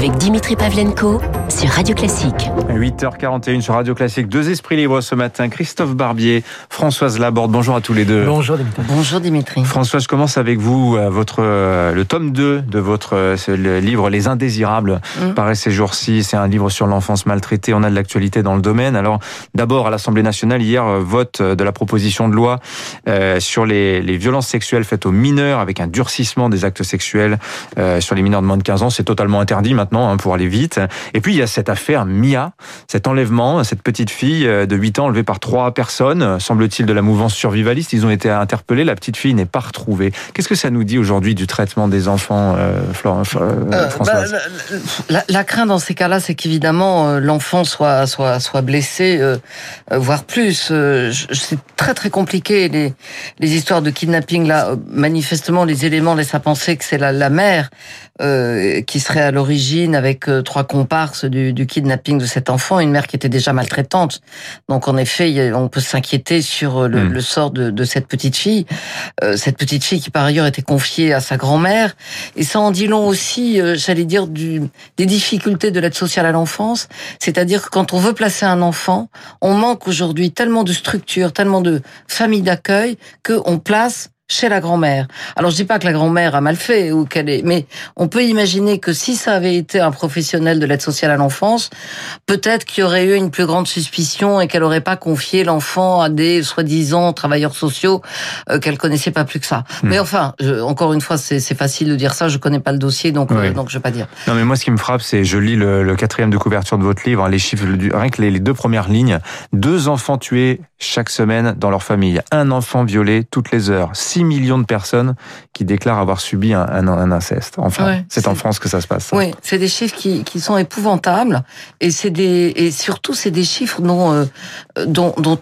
avec Dimitri Pavlenko sur Radio Classique. 8h41 sur Radio Classique. Deux esprits libres ce matin. Christophe Barbier, Françoise Laborde. Bonjour à tous les deux. Bonjour Dimitri. Bonjour Dimitri. Françoise, je commence avec vous. Euh, votre, euh, le tome 2 de votre euh, le livre Les Indésirables Mm. paraît ces jours-ci. C'est un livre sur l'enfance maltraitée. On a de l'actualité dans le domaine. Alors, d'abord, à l'Assemblée nationale, hier, vote de la proposition de loi euh, sur les, les violences sexuelles faites aux mineurs avec un durcissement des actes sexuels euh, sur les mineurs de moins de 15 ans. C'est totalement interdit maintenant hein, pour aller vite. Et puis, il y a cette affaire Mia, cet enlèvement, cette petite fille euh, de 8 ans enlevée par trois personnes, semble-t-il de la mouvance survivaliste. Ils ont été interpellés. La petite fille n'est pas retrouvée. Qu'est-ce que ça nous dit aujourd'hui du traitement des enfants, euh, Florent, euh, Euh, Françoise bah, la, la- la crainte dans ces cas-là, c'est qu'évidemment l'enfant soit soit soit blessé, euh, voire plus. C'est très très compliqué les les histoires de kidnapping là. Manifestement, les éléments laissent à penser que c'est la, la mère euh, qui serait à l'origine avec euh, trois comparses du, du kidnapping de cet enfant, une mère qui était déjà maltraitante. Donc en effet, on peut s'inquiéter sur euh, le, Mm. le sort de, de cette petite fille, Euh, cette petite fille qui par ailleurs était confiée à sa grand-mère. Et ça en dit long aussi, euh, j'allais dire, du, des difficultés de l'aide sociale à l'enfance. C'est-à-dire que quand on veut placer un enfant, on manque aujourd'hui tellement de structures, tellement de familles d'accueil qu'on place chez la grand-mère. Alors je dis pas que la grand-mère a mal fait ou qu'elle est, mais on peut imaginer que si ça avait été un professionnel de l'aide sociale à l'enfance, peut-être qu'il y aurait eu une plus grande suspicion et qu'elle aurait pas confié l'enfant à des soi-disant travailleurs sociaux euh, qu'elle connaissait pas plus que ça. Hmm. Mais enfin, je- encore une fois, c'est facile de dire ça. Je connais pas le dossier, donc euh, Oui. donc je vais pas dire. Non, mais moi, ce qui me frappe, c'est, je lis le, le quatrième de couverture de votre livre, hein, les chiffres, du- rien que les, les deux premières lignes. Deux enfants tués chaque semaine dans leur famille. Un enfant violé toutes les heures. 6 millions de personnes qui déclarent avoir subi un, un, un inceste. Enfin, Ouais, c'est en France que ça se passe. Oui, c'est des chiffres qui, qui sont épouvantables et c'est des et surtout c'est des chiffres dont euh, dont, dont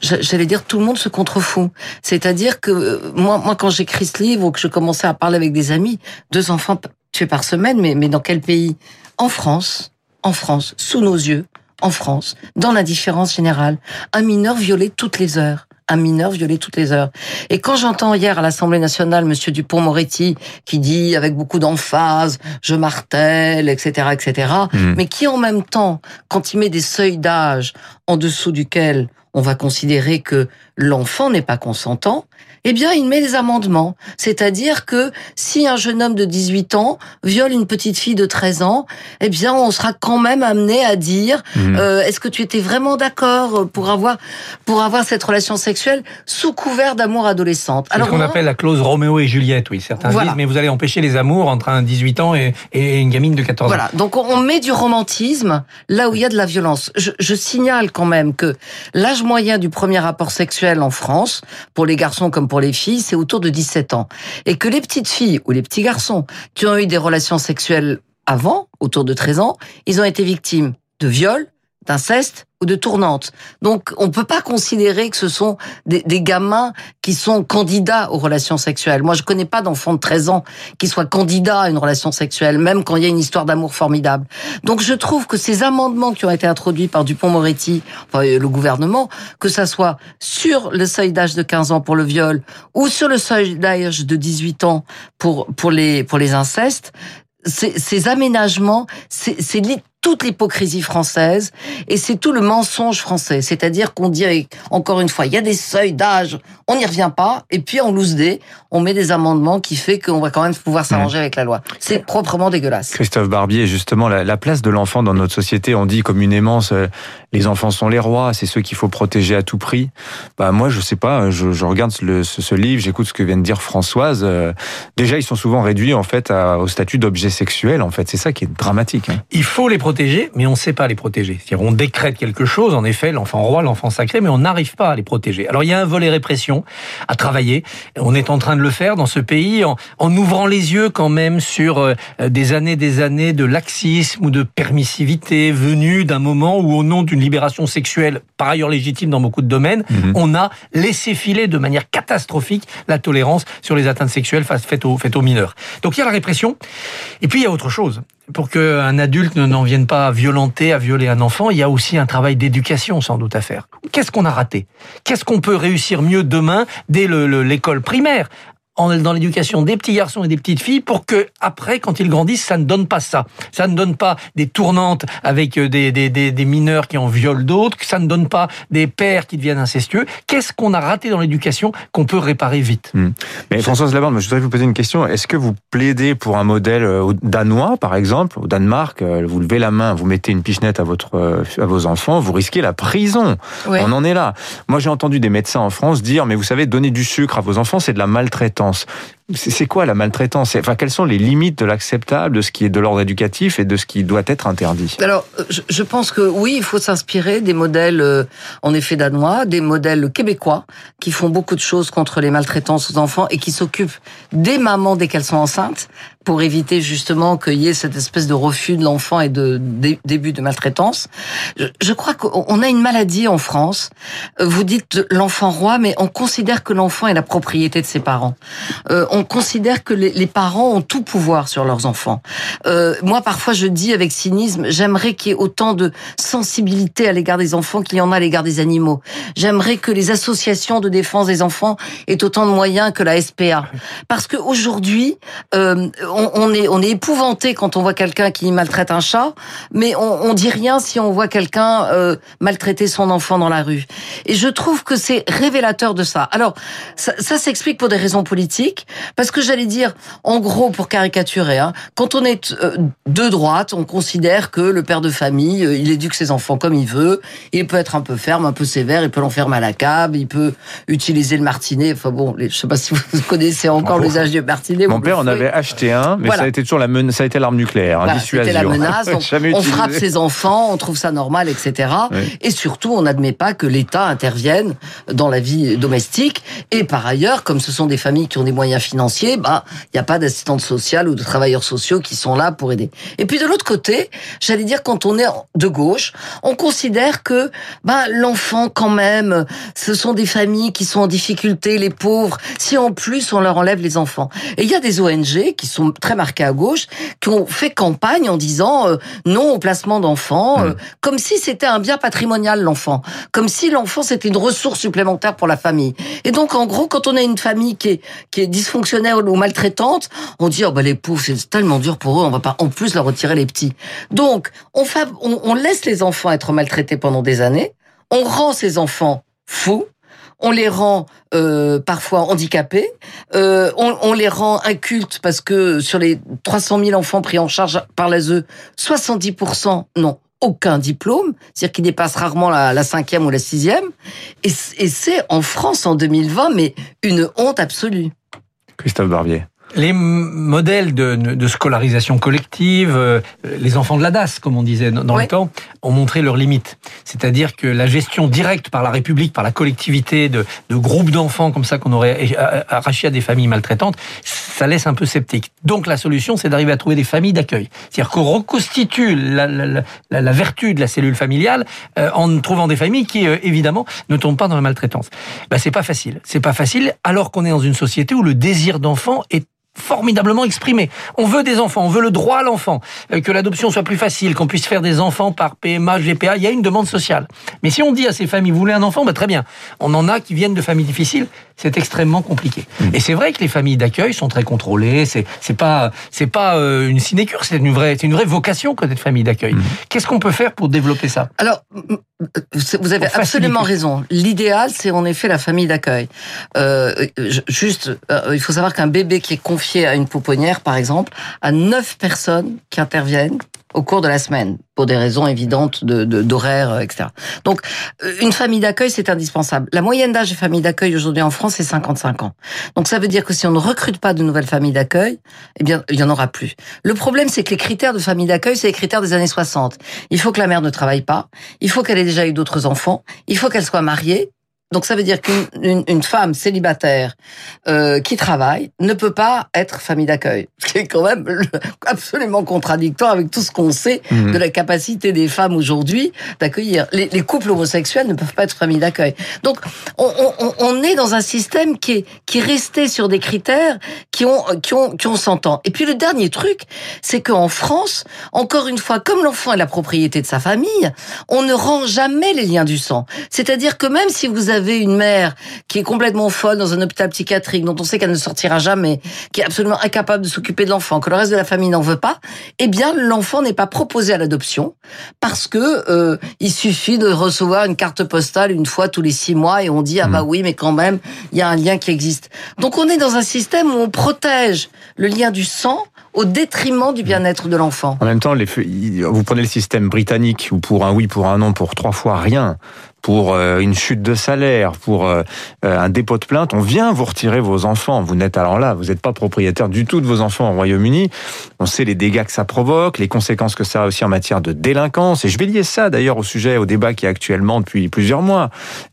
j'allais dire tout le monde se contrefout. C'est-à-dire que euh, moi moi quand j'écris ce livre ou que je commençais à parler avec des amis, deux enfants tués par semaine, mais mais dans quel pays? En France, en France, sous nos yeux, en France, dans l'indifférence générale, un mineur violé toutes les heures. Un mineur violé toutes les heures. Et quand j'entends hier à l'Assemblée nationale Monsieur Dupont-Moretti qui dit avec beaucoup d'emphase, je martèle, etc., etc., Mhm. mais qui en même temps, quand il met des seuils d'âge en dessous duquel on va considérer que l'enfant n'est pas consentant, eh bien, il met des amendements. C'est-à-dire que si un jeune homme de 18 ans viole une petite fille de 13 ans, eh bien, on sera quand même amené à dire, Mhm. euh, est-ce que tu étais vraiment d'accord pour avoir, pour avoir cette relation sexuelle sous couvert d'amour adolescente? C'est ce qu'on appelle la clause Roméo et Juliette, oui. Certains Voilà. disent, mais vous allez empêcher les amours entre un 18 ans et, et une gamine de 14 ans. Voilà, donc on on met du romantisme là où il y a de la violence. Je, je signale quand même que l'âge moyen du premier rapport sexuel en France, pour les garçons comme pour les filles, c'est autour de 17 ans. Et que les petites filles ou les petits garçons qui ont eu des relations sexuelles avant, autour de 13 ans, ils ont été victimes de viols, d'inceste ou de tournante. Donc, on peut pas considérer que ce sont des, des gamins qui sont candidats aux relations sexuelles. Moi, je connais pas d'enfant de 13 ans qui soit candidat à une relation sexuelle, même quand il y a une histoire d'amour formidable. Donc, je trouve que ces amendements qui ont été introduits par Dupont-Moretti, enfin, le gouvernement, que ça soit sur le seuil d'âge de 15 ans pour le viol ou sur le seuil d'âge de 18 ans pour, pour les, pour les incestes, ces, ces aménagements, c'est toute l'hypocrisie française et c'est tout le mensonge français. C'est-à-dire qu'on dit, encore une fois, il y a des seuils d'âge, on n'y revient pas, et puis en loose day, on met des amendements qui fait qu'on va quand même pouvoir s'arranger avec la loi. C'est proprement dégueulasse. Christophe Barbier, justement, la, la place de l'enfant dans notre société, on dit communément, c'est- les enfants sont les rois, c'est ceux qu'il faut protéger à tout prix. Bah moi, je sais pas, je, je regarde le- ce, ce livre, j'écoute ce que vient de dire Françoise. euh, déjà, ils sont souvent réduits en fait à- au statut d'objet sexuel. En fait, c'est ça qui est dramatique. hein. Il faut les protéger, mais on ne sait pas les protéger. C'est-à-dire, on décrète quelque chose, en effet, l'enfant roi, l'enfant sacré, mais on n'arrive pas à les protéger. Alors, il y a un volet répression à travailler. On est en train de le faire dans ce pays en, en ouvrant les yeux quand même sur euh, des années, des années de laxisme ou de permissivité venue d'un moment où, au nom d'une libération sexuelle, par ailleurs légitime dans beaucoup de domaines, Mhm. on a laissé filer de manière catastrophique la tolérance sur les atteintes sexuelles faites aux, faites aux mineurs. Donc il y a la répression, et puis il y a autre chose. Pour qu'un adulte ne- n'en vienne pas à violenter, à violer un enfant, il y a aussi un travail d'éducation sans doute à faire. Qu'est-ce qu'on a raté? Qu'est-ce qu'on peut réussir mieux dès le- le- l'école primaire? Dans l'éducation des petits garçons et des petites filles pour que après, quand ils grandissent, ça ne donne pas ça. Ça ne donne pas des tournantes avec euh, des, des, des, des mineurs qui en violent d'autres, ça ne donne pas des pères qui deviennent incestueux. Qu'est-ce qu'on a raté dans l'éducation qu'on peut réparer vite? Hmm. Mais Françoise Laborde, je voudrais vous poser une question. Est-ce que vous plaidez pour un modèle euh, danois, par exemple, au Danemark euh, Vous levez la main, vous mettez une pichenette à votre à vos enfants, vous risquez la prison? On en est là. Moi, j'ai entendu des médecins en France dire, mais vous savez, donner du sucre à vos enfants, c'est de la maltraitance. else C'est quoi la maltraitance Enfin, quelles sont les limites de l'acceptable, de ce qui est de l'ordre éducatif et de ce qui doit être interdit? Alors, je pense que oui, il faut s'inspirer des modèles, euh, en effet, danois, des modèles québécois, qui font beaucoup de choses contre les maltraitances aux enfants et qui s'occupent des mamans dès qu'elles sont enceintes, pour éviter justement qu'il y ait cette espèce de refus de l'enfant et de, début de maltraitance. Je, crois qu'on a une maladie en France. Vous dites l'enfant roi, mais on considère que l'enfant est la propriété de ses parents. Euh, on considère que les, parents ont tout pouvoir sur leurs enfants. Euh, moi, parfois, je dis avec cynisme, j'aimerais qu'il y ait autant de sensibilité à l'égard des enfants qu'il y en a à l'égard des animaux. J'aimerais que les associations de défense des enfants aient autant de moyens que la SPA. Parce qu'aujourd'hui, euh, on, est, on est épouvanté quand on voit quelqu'un qui maltraite un chat, mais on, on dit rien si on voit quelqu'un euh, maltraiter son enfant dans la rue. Et je trouve que c'est révélateur de ça. Alors, ça, ça s'explique pour des raisons politiques, parce que j'allais dire, en gros, pour caricaturer, hein, quand on est euh, de droite, on considère que le père de famille, euh, il éduque ses enfants comme il veut, il peut être un peu ferme, un peu sévère, il peut l'enfermer à la cave, il peut utiliser le martinet. Enfin bon, je sais pas si vous connaissez encore l'usage du martinet. Mon père en avait acheté un mais ça a été toujours la menace, ça a été l'arme nucléaire, hein, C'était la menace. on frappe ses enfants, on trouve ça normal, etc. Et surtout, on n'admet pas que l'État intervienne dans la vie domestique. Et par ailleurs, comme ce sont des familles qui ont des moyens financiers, bah, il n'y a pas d'assistante sociale ou de travailleurs sociaux qui sont là pour aider. Et puis de l'autre côté, j'allais dire, quand on est de gauche, on considère que bah, l'enfant, quand même, ce sont des familles qui sont en difficulté, les pauvres. Si en plus on leur enlève les enfants. Et il y a des ONG qui sont très marqués à gauche, qui ont fait campagne en disant euh, non au placement d'enfants, mm. euh, comme si c'était un bien patrimonial l'enfant, comme si l'enfant c'était une ressource supplémentaire pour la famille. Et donc en gros, quand on a une famille qui est qui est dysfonctionnelle ou maltraitante, on dit oh bah les pauvres c'est tellement dur pour eux, on va pas en plus leur retirer les petits. Donc on, on, on laisse les enfants être maltraités pendant des années, on rend ces enfants fous on les rend euh, parfois handicapés, euh, on, les rend incultes parce que sur les 300 000 enfants pris en charge par l'ASE, 70% n'ont aucun diplôme, c'est-à-dire qu'ils dépassent rarement la, cinquième ou la sixième. Et, et c'est en France en 2020, mais une honte absolue. Christophe Barbier. Les modèles de, de, scolarisation collective, euh, les enfants de la DAS, comme on disait dans le temps, ont montré leurs limites. C'est-à-dire que la gestion directe par la République, par la collectivité de, de groupes d'enfants comme ça qu'on aurait arraché à des familles maltraitantes, ça laisse un peu sceptique. Donc la solution, c'est d'arriver à trouver des familles d'accueil. C'est-à-dire qu'on reconstitue la, la, la, vertu de la cellule familiale euh, en trouvant des familles qui, euh, évidemment, ne tombent pas dans la maltraitance. Ben, c'est pas facile. C'est pas facile alors qu'on est dans une société où le désir d'enfant est formidablement exprimé. On veut des enfants, on veut le droit à l'enfant, euh, que l'adoption soit plus facile, qu'on puisse faire des enfants par PMA, GPA, il y a une demande sociale. Mais si on dit à ces familles, vous voulez un enfant, bah très bien. On en a qui viennent de familles difficiles, c'est extrêmement compliqué. Mmh. Et c'est vrai que les familles d'accueil sont très contrôlées, c'est c'est pas c'est pas euh, une sinécure, c'est une vraie c'est une vraie vocation que d'être famille d'accueil. Mmh. Qu'est-ce qu'on peut faire pour développer ça? Alors vous avez absolument raison. L'idéal, c'est en effet la famille d'accueil. Euh, juste, il faut savoir qu'un bébé qui est confié à une pouponnière, par exemple, à neuf personnes qui interviennent au cours de la semaine, pour des raisons évidentes de d'horaire, etc. Donc, euh, une famille d'accueil, c'est indispensable. La moyenne d'âge des familles d'accueil aujourd'hui en France, c'est 55 ans. Donc, ça veut dire que si on ne recrute pas de nouvelles familles d'accueil, eh bien, il y en aura plus. Le problème, c'est que les critères de famille d'accueil, c'est les critères des années 60. Il faut que la mère ne travaille pas, il faut qu'elle ait déjà eu d'autres enfants, il faut qu'elle soit mariée, donc ça veut dire qu'une une, femme célibataire euh, qui travaille ne peut pas être famille d'accueil, ce qui est quand même absolument contradictoire avec tout ce qu'on sait mmh. de la capacité des femmes aujourd'hui d'accueillir. Les, les, couples homosexuels ne peuvent pas être famille d'accueil. Donc on, on, on, est dans un système qui est qui est resté sur des critères qui ont qui ont qui ont 100 ans. Et puis le dernier truc, c'est qu'en France, encore une fois, comme l'enfant est la propriété de sa famille, on ne rend jamais les liens du sang. C'est-à-dire que même si vous avez avez une mère qui est complètement folle dans un hôpital psychiatrique, dont on sait qu'elle ne sortira jamais, qui est absolument incapable de s'occuper de l'enfant, que le reste de la famille n'en veut pas, eh bien l'enfant n'est pas proposé à l'adoption parce que euh, il suffit de recevoir une carte postale une fois tous les six mois et on dit ah bah hmm. oui mais quand même il y a un lien qui existe. Donc on est dans un système où on protège le lien du sang au détriment du bien-être de l'enfant. En même temps, les, vous prenez le système britannique où pour un oui, pour un non, pour trois fois rien, pour euh, une chute de salaire, pour euh, euh, un dépôt de plainte, on vient vous retirer vos enfants. Vous n'êtes alors là, vous n'êtes pas propriétaire du tout de vos enfants au Royaume-Uni. On sait les dégâts que ça provoque, les conséquences que ça a aussi en matière de délinquance. Et je vais lier ça d'ailleurs au sujet, au débat qui est actuellement depuis plusieurs mois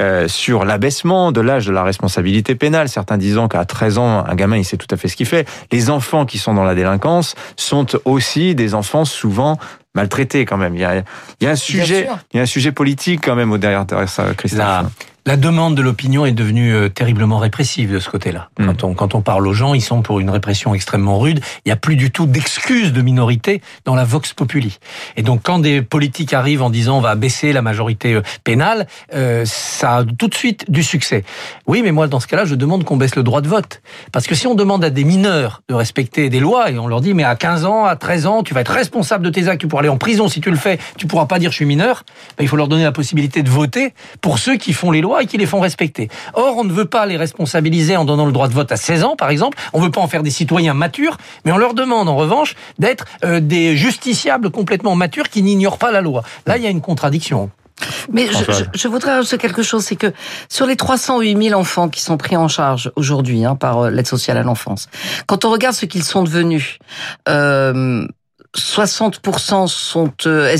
euh, sur l'abaissement de l'âge de la responsabilité pénale. Certains disant qu'à 13 ans, un gamin, il sait tout à fait ce qu'il fait. Les enfants qui sont dans la délinquance sont aussi des enfants souvent maltraité quand même. Il y a, il y a un sujet, il y a un sujet politique quand même au derrière ça, Christophe la demande de l'opinion est devenue euh, terriblement répressive de ce côté-là. Hmm. Quand, on, quand on parle aux gens, ils sont pour une répression extrêmement rude. Il n'y a plus du tout d'excuses de minorité dans la vox populi. Et donc, quand des politiques arrivent en disant on va baisser la majorité euh, pénale, euh, ça a tout de suite du succès. Oui, mais moi, dans ce cas-là, je demande qu'on baisse le droit de vote. Parce que si on demande à des mineurs de respecter des lois et on leur dit mais à 15 ans, à 13 ans, tu vas être responsable de tes actes, tu pourras aller en prison si tu le fais, tu pourras pas dire je suis mineur, ben, il faut leur donner la possibilité de voter pour ceux qui font les lois et qui les font respecter. Or, on ne veut pas les responsabiliser en donnant le droit de vote à 16 ans, par exemple. On ne veut pas en faire des citoyens matures, mais on leur demande en revanche d'être euh, des justiciables complètement matures qui n'ignorent pas la loi. Là, il y a une contradiction. Mais je, voudrais rajouter quelque chose, c'est que sur les 308 000 enfants qui sont pris en charge aujourd'hui hein, par euh, l'aide sociale à l'enfance, quand on regarde ce qu'ils sont devenus, euh, 60% sont euh,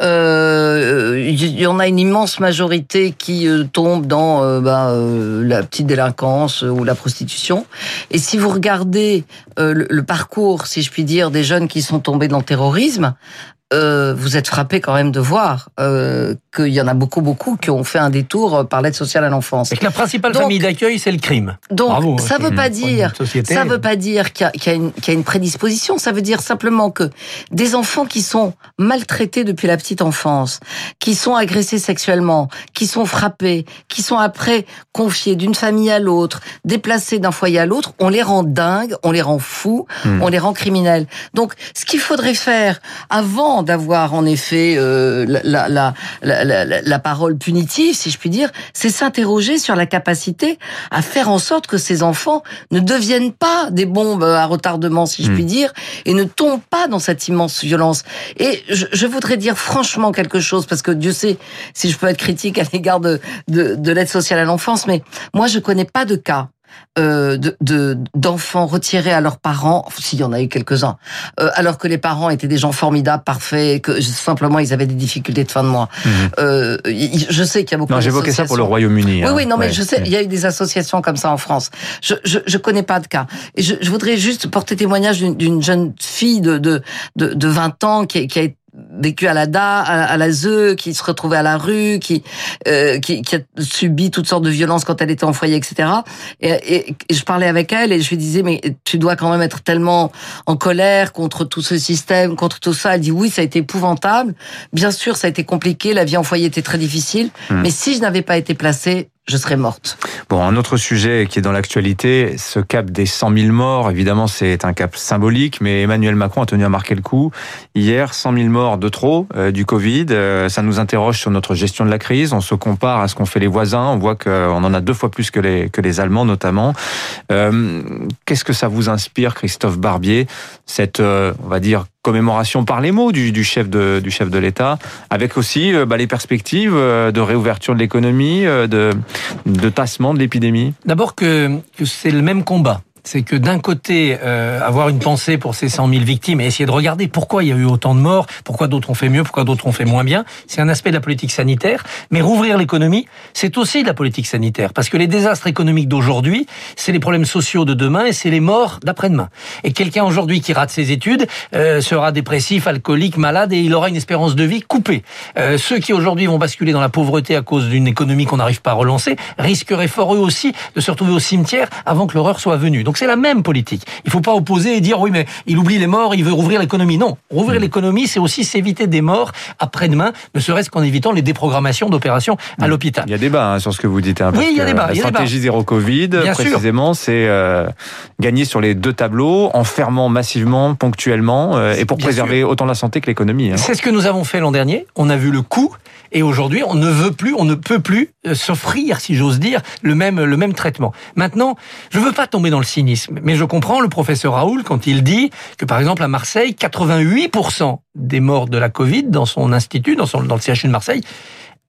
Euh, il y en a une immense majorité qui euh, tombe dans euh, bah, la petite délinquance ou la prostitution. Et si vous regardez le, parcours, si je puis dire, des jeunes qui sont tombés dans le terrorisme, euh, vous êtes frappé quand même de voir euh, qu'il y en a beaucoup, beaucoup qui ont fait un détour par l'aide sociale à l'enfance. Et que la principale famille d'accueil, c'est le crime. Donc, ça veut pas dire, ça veut pas dire qu'il y, y, a une prédisposition. Ça veut dire simplement que des enfants qui sont maltraités depuis la petite enfance, qui sont agressés sexuellement, qui sont frappés, qui sont après confiés d'une famille à l'autre, déplacés d'un foyer à l'autre, on les rend dingues, on les rend fous, hmm. on les rend criminels. Donc, ce qu'il faudrait faire avant d'avoir en effet euh, la, la, la, la, parole punitive, si je puis dire, c'est s'interroger sur la capacité à faire en sorte que ces enfants ne deviennent pas des bombes à retardement, si je puis hmm. dire, et ne tombent pas dans cette immense violence. Et je, je voudrais dire franchement quelque chose, parce que Dieu sait si je peux être critique à l'égard de, de, de l'aide sociale à l'enfance, mais moi je connais pas de cas euh, de d'enfants retirés à leurs parents, s'il y en a eu quelques-uns, euh, alors que les parents étaient des gens formidables, parfaits, que simplement ils avaient des difficultés de fin de mois. Mhm. Euh, je sais qu'il y a beaucoup. Non, j'évoquais ça pour le Royaume-Uni. Oui, hein. oui, non, mais je sais, il y a eu des associations comme ça en France. Je je, je connais pas de cas. Et je, je voudrais juste porter témoignage d'une jeune fille de de de, de 20 ans qui, qui a été vécu à la DA, à, la ZE, qui se retrouvait à la rue, qui, euh, qui, qui a subi toutes sortes de violences quand elle était en foyer, etc. Et, et, je parlais avec elle et je lui disais mais tu dois quand même être tellement en colère contre tout ce système, contre tout ça. Elle dit oui, ça a été épouvantable. Bien sûr, ça a été compliqué. La vie en foyer était très difficile. Hmm. Mais si je n'avais pas été placée, je serais morte. Bon, un autre sujet qui est dans l'actualité, ce cap des 100 000 morts, évidemment, c'est un cap symbolique, mais Emmanuel Macron a tenu à marquer le coup. Hier, 100 000 morts de trop euh, du Covid. Euh, ça nous interroge sur notre gestion de la crise. On se compare à ce qu'ont fait les voisins. On voit qu'on en a deux fois plus que les, que les Allemands, notamment. Euh, Qu'est-ce que ça vous inspire, Christophe Barbier, cette, euh, on va dire, commémoration par les mots du, chef de, chef de l'État, avec aussi euh, bah, les perspectives euh, de réouverture de l'économie, euh, de, de tassement de l'épidémie. D'abord que, que c'est le même combat c'est que d'un côté, euh, avoir une pensée pour ces 100 000 victimes et essayer de regarder pourquoi il y a eu autant de morts, pourquoi d'autres ont fait mieux, pourquoi d'autres ont fait moins bien, c'est un aspect de la politique sanitaire. Mais rouvrir l'économie, c'est aussi de la politique sanitaire. Parce que les désastres économiques d'aujourd'hui, c'est les problèmes sociaux de demain et c'est les morts d'après-demain. Et quelqu'un aujourd'hui qui rate ses études euh, sera dépressif, alcoolique, malade et il aura une espérance de vie coupée. Euh, ceux qui aujourd'hui vont basculer dans la pauvreté à cause d'une économie qu'on n'arrive pas à relancer risqueraient fort eux aussi de se retrouver au cimetière avant que l'horreur soit venue. Donc Donc c'est la même politique. Il faut pas opposer et dire oui mais il oublie les morts, il veut rouvrir l'économie. Non, rouvrir mmh. l'économie, c'est aussi s'éviter des morts après-demain, ne serait-ce qu'en évitant les déprogrammations d'opérations à mmh. l'hôpital. Il y a débat hein, sur ce que vous dites. Hein, oui, il y a débat. La stratégie zéro Covid, précisément, c'est euh, gagner sur les deux tableaux en fermant massivement, ponctuellement, euh, et pour préserver autant la santé que l'économie. Hein. C'est ce que nous avons fait l'an dernier. On a vu le coût, et aujourd'hui, on ne veut plus, on ne peut plus euh, s'offrir, si j'ose dire, le même le même traitement. Maintenant, je veux pas tomber dans le mais je comprends le professeur Raoul quand il dit que, par exemple, à Marseille, 88% des morts de la Covid dans son institut, dans, son, dans le CHU de Marseille,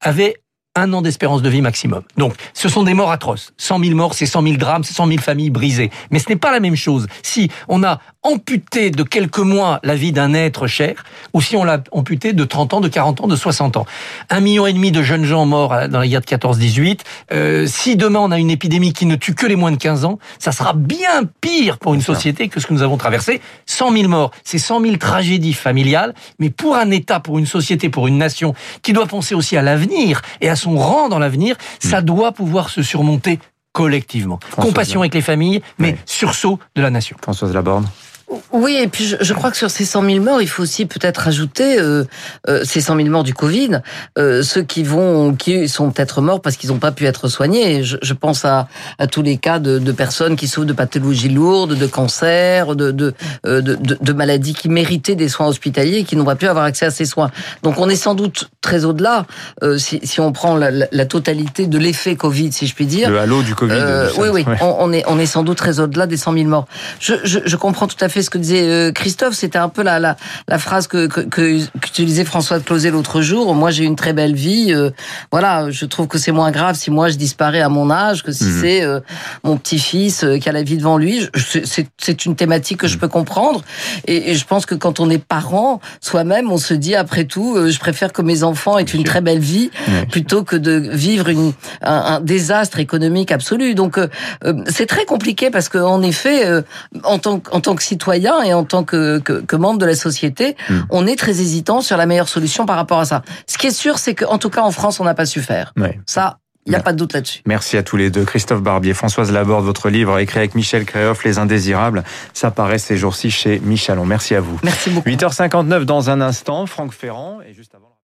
avaient un an d'espérance de vie maximum. Donc, ce sont des morts atroces. 100 000 morts, c'est 100 000 drames, c'est 100 000 familles brisées. Mais ce n'est pas la même chose si on a amputé de quelques mois la vie d'un être cher, ou si on l'a amputé de 30 ans, de 40 ans, de 60 ans. Un million et demi de jeunes gens morts dans la guerre de 14-18. Euh, si demain on a une épidémie qui ne tue que les moins de 15 ans, ça sera bien pire pour une société que ce que nous avons traversé. 100 000 morts, c'est 100 000 tragédies familiales, mais pour un État, pour une société, pour une nation, qui doit penser aussi à l'avenir et à son rang dans l'avenir, ça hmm. doit pouvoir se surmonter collectivement. Compassion avec les familles, mais sursaut de la nation. Françoise Laborde. Oui, et puis je, crois que sur ces 100 000 morts, il faut aussi peut-être ajouter euh, euh, ces 100 000 morts du Covid, euh, ceux qui vont, qui sont peut-être morts parce qu'ils n'ont pas pu être soignés. Je, je pense à, à, tous les cas de, de, personnes qui souffrent de pathologies lourdes, de cancer, de, de, de, de maladies qui méritaient des soins hospitaliers et qui n'ont pas pu avoir accès à ces soins. Donc on est sans doute très au-delà, si, si, on prend la, la, totalité de l'effet Covid, si je puis dire. Le halo du Covid. oui, oui, on, on, est, on est sans doute très au-delà des 100 000 morts. Je, je, je comprends tout à fait ce que disait euh, Christophe, c'était un peu la, la, la phrase que, que, que, que François de Closet l'autre jour. Moi, j'ai une très belle vie. Euh, voilà, je trouve que c'est moins grave si moi je disparais à mon âge que si mhm. c'est euh, mon petit-fils qui a la vie devant lui. C'est une thématique que je mhm. peux comprendre. Et, je pense que quand on est parent, soi-même, on se dit après tout, je préfère que mes enfants aient une très belle vie plutôt que de vivre une, un, désastre économique absolu. Donc, c'est très compliqué parce qu'en effet, en tant, en tant que citoyen, et en tant que, que, membre de la société, hmm. on est très hésitant sur la meilleure solution par rapport à ça. Ce qui est sûr, c'est qu'en tout cas en France, on n'a pas su faire. Ça, il n'y a pas de doute là-dessus. Merci à tous les deux. Christophe Barbier, Françoise Laborde, votre livre écrit avec Michel Créoff, Les Indésirables. Ça paraît ces jours-ci chez Michalon. Merci à vous. Merci beaucoup. 8h59 dans un instant, Franck Ferrand. Et juste